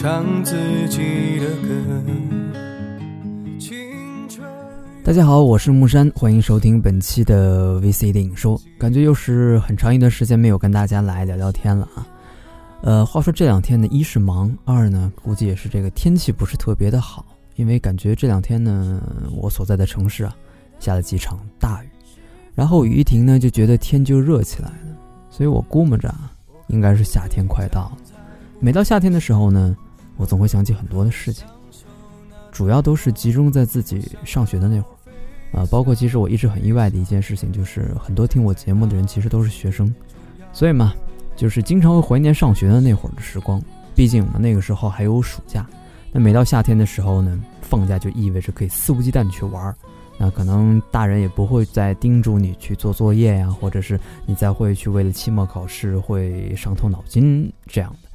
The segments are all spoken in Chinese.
唱自己的歌。大家好，我是木山，欢迎收听本期的 VC 电影说。感觉又是很长一段时间没有跟大家来聊聊天了啊。呃，话说这两天呢，一是忙，二呢估计也是这个天气不是特别的好，因为感觉这两天呢，我所在的城市啊下了几场大雨，然后雨一停呢，就觉得天就热起来了，所以我估摸着啊，应该是夏天快到了。每到夏天的时候呢，我总会想起很多的事情，主要都是集中在自己上学的那会儿。啊，包括其实我一直很意外的一件事情，就是很多听我节目的人其实都是学生，所以嘛，就是经常会怀念上学的那会儿的时光。毕竟嘛，那个时候还有暑假。那每到夏天的时候呢，放假就意味着可以肆无忌惮去玩儿。那可能大人也不会再叮嘱你去做作业呀，或者是你再会去为了期末考试会伤透脑筋这样的。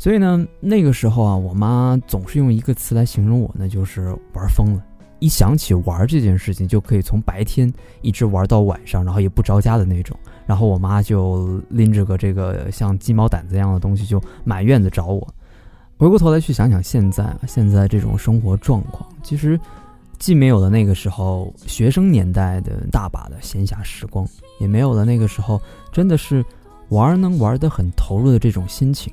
所以呢，那个时候啊，我妈总是用一个词来形容我，那就是玩疯了。一想起玩这件事情，就可以从白天一直玩到晚上，然后也不着家的那种。然后我妈就拎着个这个像鸡毛掸子一样的东西，就满院子找我。回过头来去想想，现在啊现在这种生活状况，其实既没有了那个时候学生年代的大把的闲暇时光，也没有了那个时候真的是玩能玩得很投入的这种心情。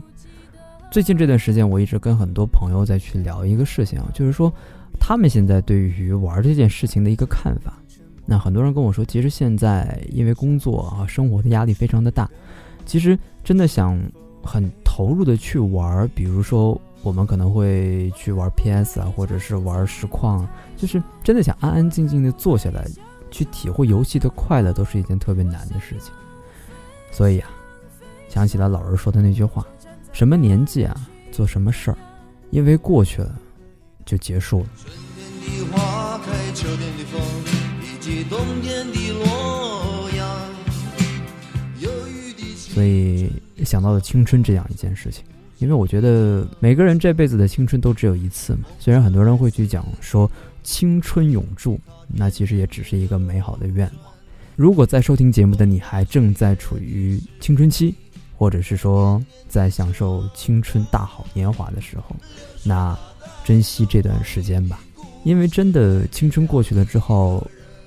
最近这段时间，我一直跟很多朋友在去聊一个事情啊，就是说。他们现在对于玩这件事情的一个看法，那很多人跟我说，其实现在因为工作啊、生活的压力非常的大，其实真的想很投入的去玩，比如说我们可能会去玩 PS 啊，或者是玩实况，就是真的想安安静静的坐下来去体会游戏的快乐，都是一件特别难的事情。所以啊，想起了老人说的那句话：什么年纪啊，做什么事儿，因为过去了。就结束了。所以想到了青春这样一件事情，因为我觉得每个人这辈子的青春都只有一次嘛。虽然很多人会去讲说青春永驻，那其实也只是一个美好的愿望。如果在收听节目的你还正在处于青春期，或者是说在享受青春大好年华的时候，那。珍惜这段时间吧，因为真的青春过去了之后，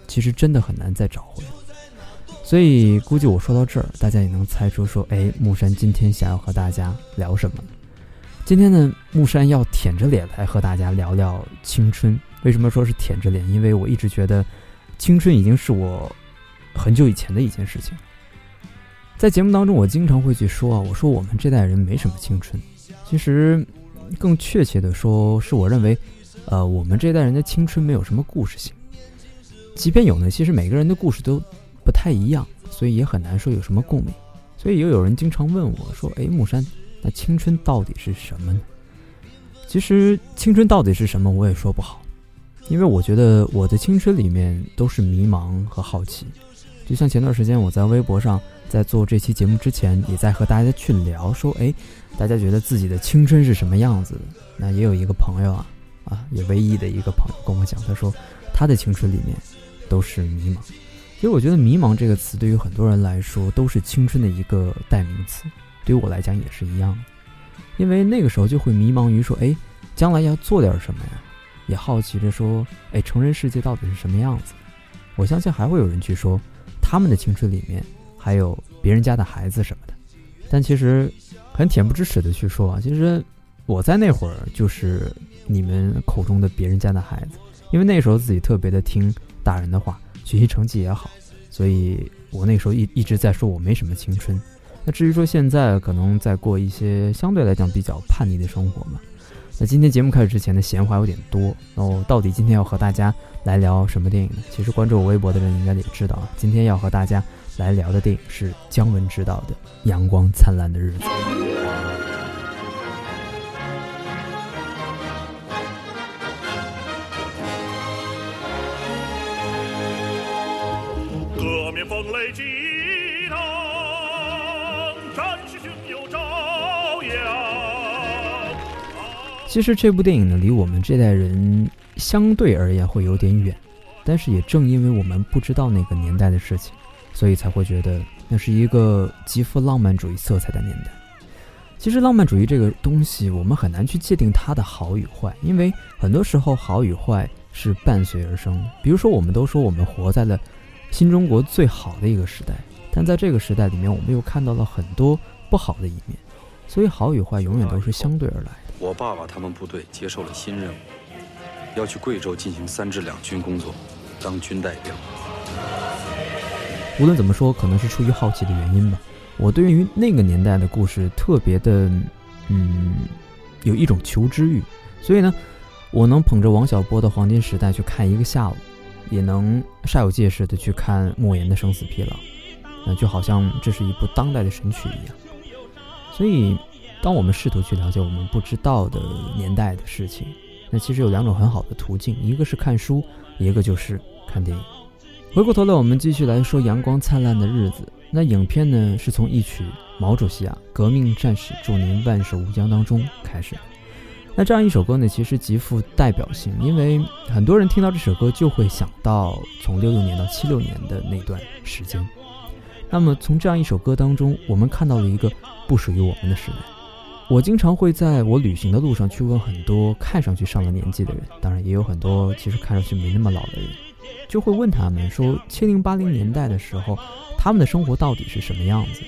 其实真的很难再找回。所以估计我说到这儿，大家也能猜出说，哎，木山今天想要和大家聊什么？今天呢，木山要舔着脸来和大家聊聊青春。为什么说是舔着脸？因为我一直觉得，青春已经是我很久以前的一件事情。在节目当中，我经常会去说啊，我说我们这代人没什么青春，其实。更确切的说，是我认为，呃，我们这代人的青春没有什么故事性。即便有呢，其实每个人的故事都不太一样，所以也很难说有什么共鸣。所以又有人经常问我说：“哎，木山，那青春到底是什么呢？”其实青春到底是什么，我也说不好，因为我觉得我的青春里面都是迷茫和好奇。就像前段时间我在微博上，在做这期节目之前，也在和大家去聊说：“哎。”大家觉得自己的青春是什么样子的？那也有一个朋友啊，啊，也唯一的一个朋友跟我讲，他说他的青春里面都是迷茫。其实我觉得“迷茫”这个词对于很多人来说都是青春的一个代名词，对于我来讲也是一样的。因为那个时候就会迷茫于说，哎，将来要做点什么呀？也好奇着说，哎，成人世界到底是什么样子？我相信还会有人去说，他们的青春里面还有别人家的孩子什么的。但其实。很恬不知耻的去说啊，其实我在那会儿就是你们口中的别人家的孩子，因为那时候自己特别的听大人的话，学习成绩也好，所以我那时候一一直在说我没什么青春。那至于说现在可能在过一些相对来讲比较叛逆的生活嘛，那今天节目开始之前的闲话有点多，那我到底今天要和大家来聊什么电影呢？其实关注我微博的人应该也知道啊，今天要和大家来聊的电影是姜文执导的《阳光灿烂的日子》。革命风雷激其实这部电影呢，离我们这代人相对而言会有点远，但是也正因为我们不知道那个年代的事情，所以才会觉得那是一个极富浪漫主义色彩的年代。其实浪漫主义这个东西，我们很难去界定它的好与坏，因为很多时候好与坏是伴随而生。比如说，我们都说我们活在了新中国最好的一个时代，但在这个时代里面，我们又看到了很多不好的一面。所以，好与坏永远都是相对而来。我爸爸他们部队接受了新任务，要去贵州进行三支两军工作，当军代表。无论怎么说，可能是出于好奇的原因吧。我对于那个年代的故事特别的，嗯，有一种求知欲，所以呢，我能捧着王小波的《黄金时代》去看一个下午，也能煞有介事的去看莫言的《生死疲劳》，那就好像这是一部当代的神曲一样。所以，当我们试图去了解我们不知道的年代的事情，那其实有两种很好的途径，一个是看书，一个就是看电影。回过头来，我们继续来说《阳光灿烂的日子》。那影片呢，是从一曲《毛主席啊，革命战士祝您万寿无疆》当中开始。那这样一首歌呢，其实极富代表性，因为很多人听到这首歌就会想到从六六年到七六年的那段时间。那么从这样一首歌当中，我们看到了一个不属于我们的时代。我经常会在我旅行的路上去问很多看上去上了年纪的人，当然也有很多其实看上去没那么老的人。就会问他们说，七零八零年代的时候，他们的生活到底是什么样子？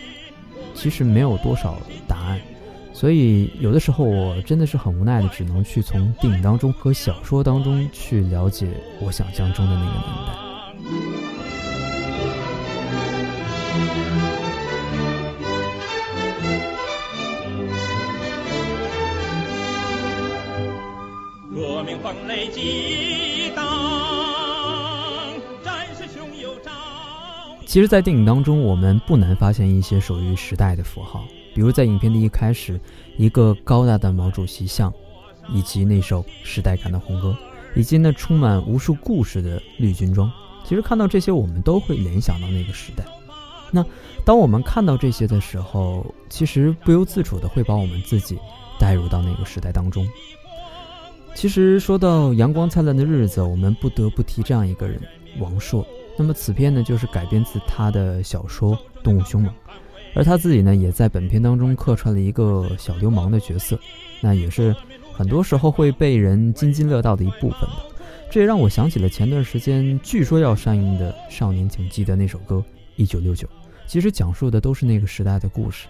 其实没有多少答案，所以有的时候我真的是很无奈的，只能去从电影当中和小说当中去了解我想象中的那个年代。革命风雷激荡。其实，在电影当中，我们不难发现一些属于时代的符号，比如在影片的一开始，一个高大的毛主席像，以及那首时代感的红歌，以及那充满无数故事的绿军装。其实看到这些，我们都会联想到那个时代。那当我们看到这些的时候，其实不由自主的会把我们自己带入到那个时代当中。其实说到阳光灿烂的日子，我们不得不提这样一个人，王朔。那么此片呢，就是改编自他的小说《动物凶猛》，而他自己呢，也在本片当中客串了一个小流氓的角色，那也是很多时候会被人津津乐道的一部分吧。这也让我想起了前段时间据说要上映的《少年请记得》那首歌《一九六九》，其实讲述的都是那个时代的故事。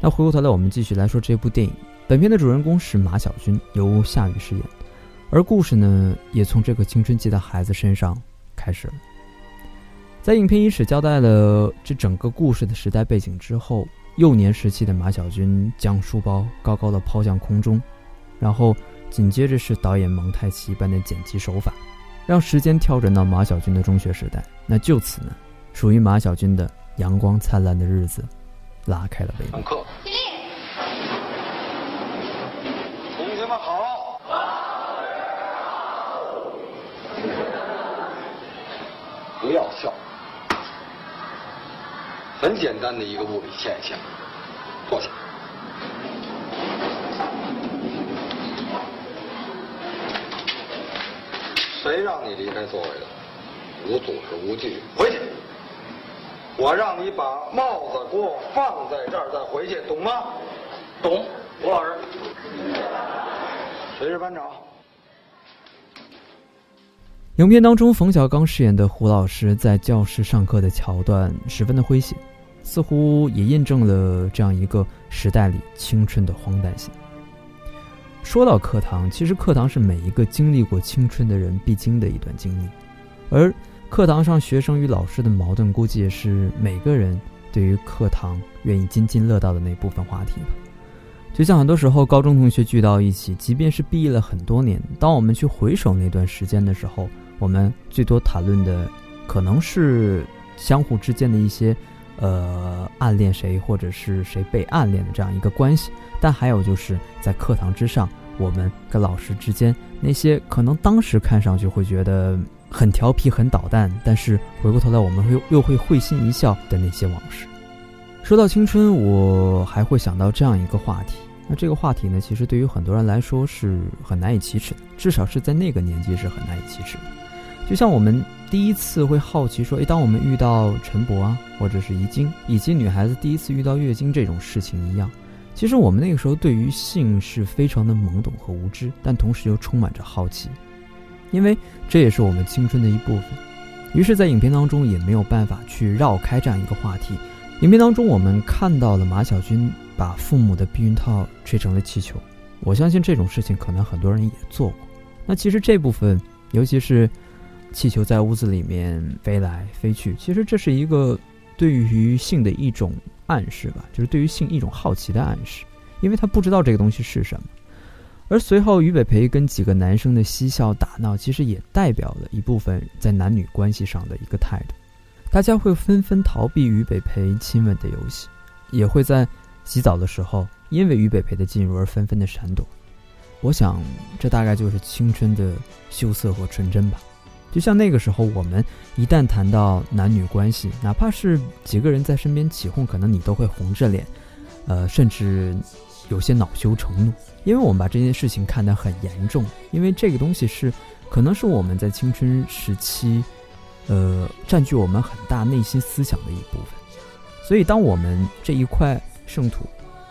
那回过头来，我们继续来说这部电影。本片的主人公是马小军，由夏雨饰演，而故事呢，也从这个青春期的孩子身上开始了。在影片伊始交代了这整个故事的时代背景之后，幼年时期的马小军将书包高高的抛向空中，然后紧接着是导演蒙太奇般的剪辑手法，让时间跳转到马小军的中学时代。那就此呢，属于马小军的阳光灿烂的日子拉开了帷幕。同学们好。不要笑。很简单的一个物理现象。坐下。谁让你离开座位的？无组织无纪律，回去。我让你把帽子给我放在这儿，再回去，懂吗？懂，吴老师。谁是班长？影片当中，冯小刚饰演的胡老师在教室上课的桥段十分的诙谐。似乎也印证了这样一个时代里青春的荒诞性。说到课堂，其实课堂是每一个经历过青春的人必经的一段经历，而课堂上学生与老师的矛盾，估计也是每个人对于课堂愿意津津乐道的那部分话题吧。就像很多时候高中同学聚到一起，即便是毕业了很多年，当我们去回首那段时间的时候，我们最多谈论的可能是相互之间的一些。呃，暗恋谁，或者是谁被暗恋的这样一个关系，但还有就是在课堂之上，我们跟老师之间那些可能当时看上去会觉得很调皮、很捣蛋，但是回过头来我们会又会会心一笑的那些往事。说到青春，我还会想到这样一个话题。那这个话题呢，其实对于很多人来说是很难以启齿的，至少是在那个年纪是很难以启齿的。就像我们。第一次会好奇说：“诶，当我们遇到陈勃啊，或者是遗精，以及女孩子第一次遇到月经这种事情一样，其实我们那个时候对于性是非常的懵懂和无知，但同时又充满着好奇，因为这也是我们青春的一部分。于是，在影片当中也没有办法去绕开这样一个话题。影片当中，我们看到了马小军把父母的避孕套吹成了气球。我相信这种事情可能很多人也做过。那其实这部分，尤其是气球在屋子里面飞来飞去，其实这是一个对于性的一种暗示吧，就是对于性一种好奇的暗示，因为他不知道这个东西是什么。而随后于北培跟几个男生的嬉笑打闹，其实也代表了一部分在男女关系上的一个态度。大家会纷纷逃避于北培亲吻的游戏，也会在洗澡的时候。因为于北培的进入而纷纷的闪躲，我想这大概就是青春的羞涩和纯真吧。就像那个时候，我们一旦谈到男女关系，哪怕是几个人在身边起哄，可能你都会红着脸，呃，甚至有些恼羞成怒，因为我们把这件事情看得很严重。因为这个东西是，可能是我们在青春时期，呃，占据我们很大内心思想的一部分。所以，当我们这一块圣土。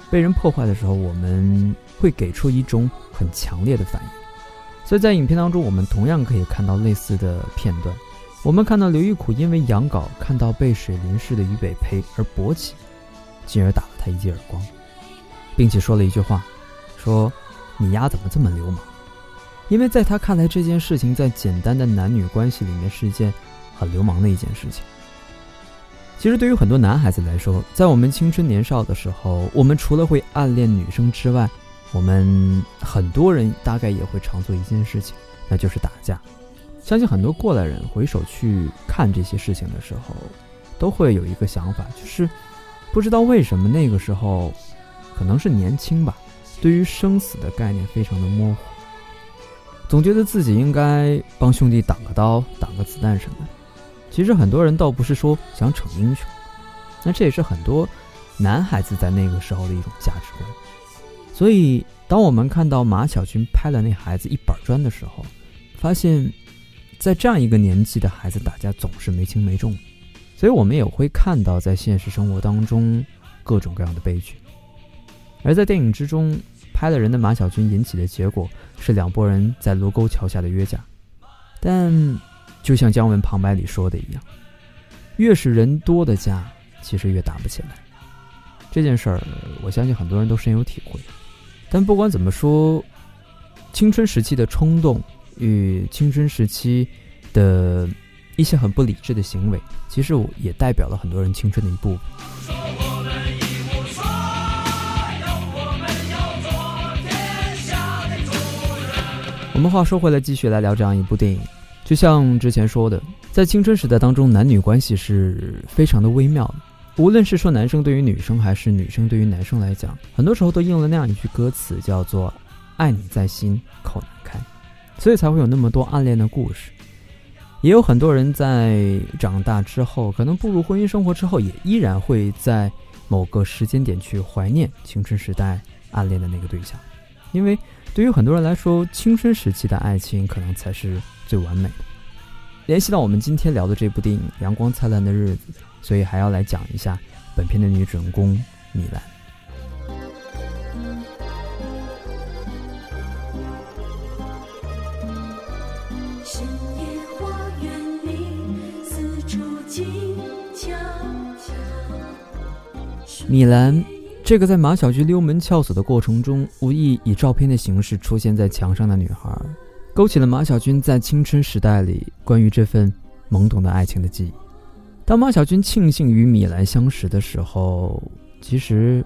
被人破坏的时候，我们会给出一种很强烈的反应。所以在影片当中，我们同样可以看到类似的片段。我们看到刘玉苦因为养稿看到被水淋湿的于北培而勃起，进而打了他一记耳光，并且说了一句话：“说你丫怎么这么流氓？”因为在他看来，这件事情在简单的男女关系里面是一件很流氓的一件事情。其实，对于很多男孩子来说，在我们青春年少的时候，我们除了会暗恋女生之外，我们很多人大概也会常做一件事情，那就是打架。相信很多过来人回首去看这些事情的时候，都会有一个想法，就是不知道为什么那个时候，可能是年轻吧，对于生死的概念非常的模糊，总觉得自己应该帮兄弟挡个刀、挡个子弹什么的。其实很多人倒不是说想逞英雄，那这也是很多男孩子在那个时候的一种价值观。所以，当我们看到马小军拍了那孩子一板砖的时候，发现，在这样一个年纪的孩子打架总是没轻没重，所以我们也会看到在现实生活当中各种各样的悲剧。而在电影之中拍了人的马小军引起的结果是两拨人在卢沟桥下的约架，但。就像姜文旁白里说的一样，越是人多的家，其实越打不起来。这件事儿，我相信很多人都深有体会。但不管怎么说，青春时期的冲动与青春时期的一些很不理智的行为，其实也代表了很多人青春的一部分。我们话说回来，继续来聊这样一部电影。就像之前说的，在青春时代当中，男女关系是非常的微妙的。无论是说男生对于女生，还是女生对于男生来讲，很多时候都应了那样一句歌词，叫做“爱你在心，口难开”，所以才会有那么多暗恋的故事。也有很多人在长大之后，可能步入婚姻生活之后，也依然会在某个时间点去怀念青春时代暗恋的那个对象，因为对于很多人来说，青春时期的爱情可能才是。最完美的，联系到我们今天聊的这部电影《阳光灿烂的日子》，所以还要来讲一下本片的女主人公米兰。米兰，这个在马小菊溜门撬锁的过程中，无意以照片的形式出现在墙上的女孩。勾起了马小军在青春时代里关于这份懵懂的爱情的记忆。当马小军庆幸与米兰相识的时候，其实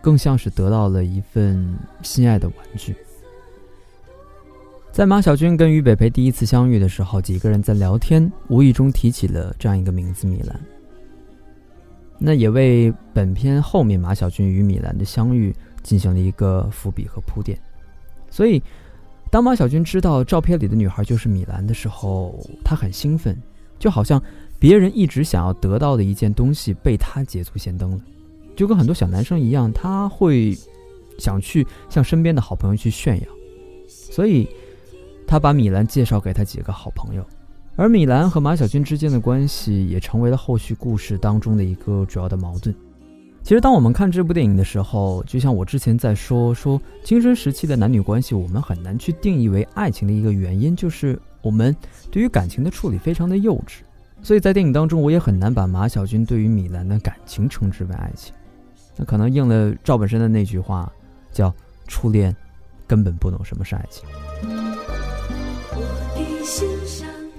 更像是得到了一份心爱的玩具。在马小军跟于北培第一次相遇的时候，几个人在聊天，无意中提起了这样一个名字——米兰。那也为本片后面马小军与米兰的相遇进行了一个伏笔和铺垫。所以。当马小军知道照片里的女孩就是米兰的时候，他很兴奋，就好像别人一直想要得到的一件东西被他捷足先登了，就跟很多小男生一样，他会想去向身边的好朋友去炫耀，所以他把米兰介绍给他几个好朋友，而米兰和马小军之间的关系也成为了后续故事当中的一个主要的矛盾。其实，当我们看这部电影的时候，就像我之前在说，说青春时期的男女关系，我们很难去定义为爱情的一个原因，就是我们对于感情的处理非常的幼稚。所以在电影当中，我也很难把马小军对于米兰的感情称之为爱情。那可能应了赵本山的那句话，叫“初恋根本不懂什么是爱情”。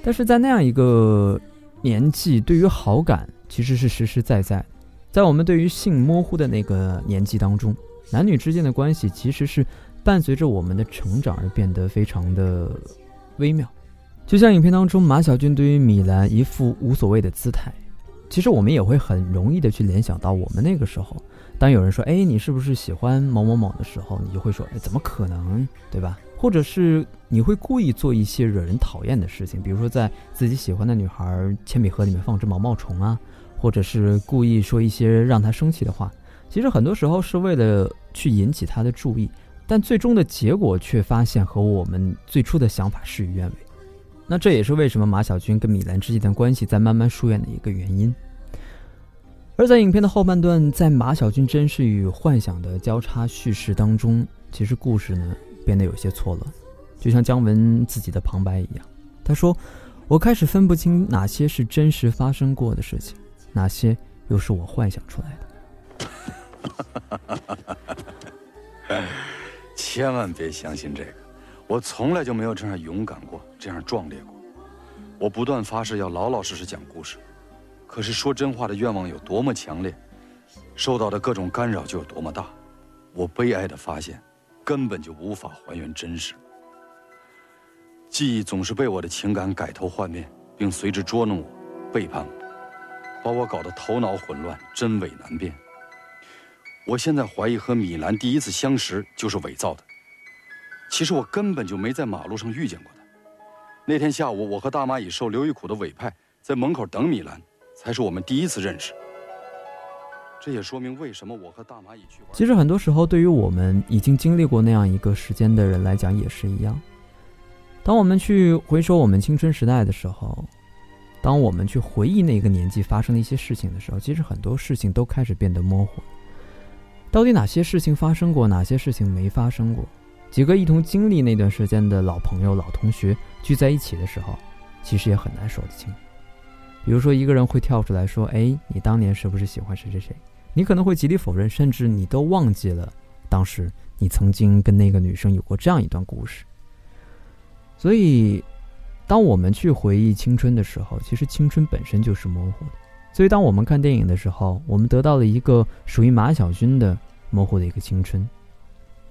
但是在那样一个年纪，对于好感其实是实实在在。在我们对于性模糊的那个年纪当中，男女之间的关系其实是伴随着我们的成长而变得非常的微妙。就像影片当中马小军对于米兰一副无所谓的姿态，其实我们也会很容易的去联想到我们那个时候，当有人说“哎，你是不是喜欢某某某”的时候，你就会说“哎，怎么可能，对吧？”或者是你会故意做一些惹人讨厌的事情，比如说在自己喜欢的女孩铅笔盒里面放只毛毛虫啊。或者是故意说一些让她生气的话，其实很多时候是为了去引起她的注意，但最终的结果却发现和我们最初的想法事与愿违。那这也是为什么马小军跟米兰之间的关系在慢慢疏远的一个原因。而在影片的后半段，在马小军真实与幻想的交叉叙事当中，其实故事呢变得有些错乱，就像姜文自己的旁白一样，他说：“我开始分不清哪些是真实发生过的事情。”哪些又是我幻想出来的？千万别相信这个，我从来就没有这样勇敢过，这样壮烈过。我不断发誓要老老实实讲故事，可是说真话的愿望有多么强烈，受到的各种干扰就有多么大。我悲哀的发现，根本就无法还原真实。记忆总是被我的情感改头换面，并随之捉弄我，背叛我。把我搞得头脑混乱，真伪难辨。我现在怀疑和米兰第一次相识就是伪造的。其实我根本就没在马路上遇见过他。那天下午，我和大蚂蚁受刘玉苦的委派，在门口等米兰，才是我们第一次认识。这也说明为什么我和大蚂蚁去玩。其实很多时候，对于我们已经经历过那样一个时间的人来讲，也是一样。当我们去回首我们青春时代的时候。当我们去回忆那个年纪发生的一些事情的时候，其实很多事情都开始变得模糊。到底哪些事情发生过，哪些事情没发生过？几个一同经历那段时间的老朋友、老同学聚在一起的时候，其实也很难说得清。比如说，一个人会跳出来说：“哎，你当年是不是喜欢谁谁谁？”你可能会极力否认，甚至你都忘记了当时你曾经跟那个女生有过这样一段故事。所以。当我们去回忆青春的时候，其实青春本身就是模糊的。所以，当我们看电影的时候，我们得到了一个属于马小军的模糊的一个青春。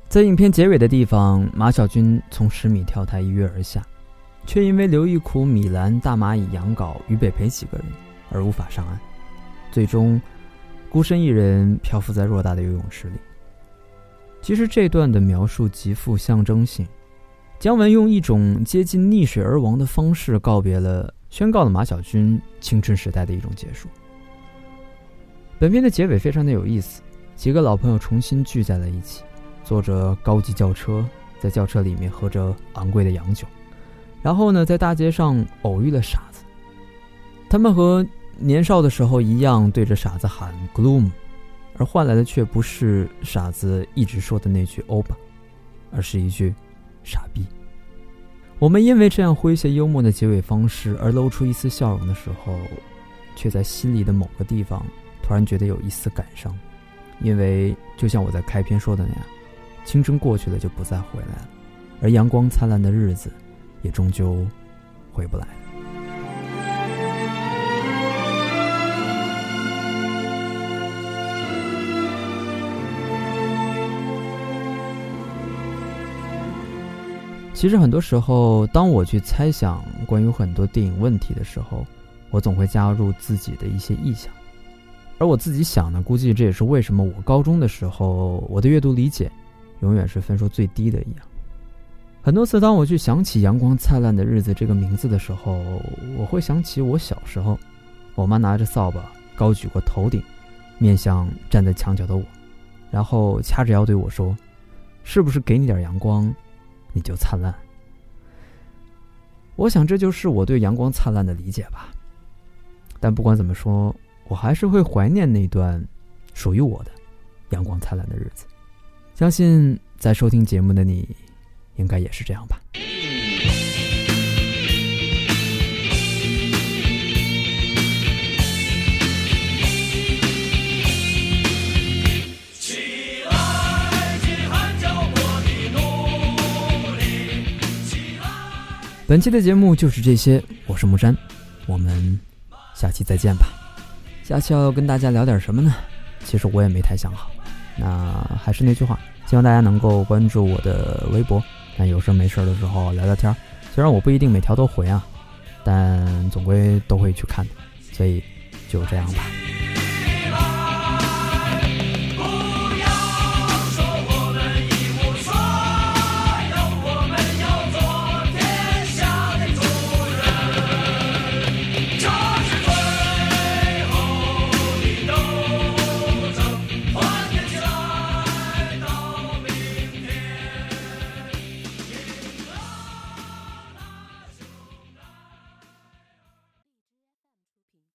在影片结尾的地方，马小军从十米跳台一跃而下，却因为刘玉苦、米兰、大蚂蚁、杨镐、于北培几个人而无法上岸，最终孤身一人漂浮在偌大的游泳池里。其实，这段的描述极富象征性。姜文用一种接近溺水而亡的方式告别了，宣告了马小军青春时代的一种结束。本片的结尾非常的有意思，几个老朋友重新聚在了一起，坐着高级轿车，在轿车里面喝着昂贵的洋酒，然后呢，在大街上偶遇了傻子。他们和年少的时候一样，对着傻子喊 “gloom”，而换来的却不是傻子一直说的那句“欧巴”，而是一句。傻逼。我们因为这样诙谐幽默的结尾方式而露出一丝笑容的时候，却在心里的某个地方突然觉得有一丝感伤，因为就像我在开篇说的那样，青春过去了就不再回来了，而阳光灿烂的日子也终究回不来了。其实很多时候，当我去猜想关于很多电影问题的时候，我总会加入自己的一些臆想。而我自己想呢，估计这也是为什么我高中的时候我的阅读理解永远是分数最低的一样。很多次，当我去想起“阳光灿烂的日子”这个名字的时候，我会想起我小时候，我妈拿着扫把高举过头顶，面向站在墙角的我，然后掐着腰对我说：“是不是给你点阳光？”你就灿烂。我想这就是我对阳光灿烂的理解吧。但不管怎么说，我还是会怀念那段属于我的阳光灿烂的日子。相信在收听节目的你，应该也是这样吧。本期的节目就是这些，我是木山，我们下期再见吧。下期要跟大家聊点什么呢？其实我也没太想好。那还是那句话，希望大家能够关注我的微博，但有事没事的时候聊聊天。虽然我不一定每条都回啊，但总归都会去看的。所以就这样吧。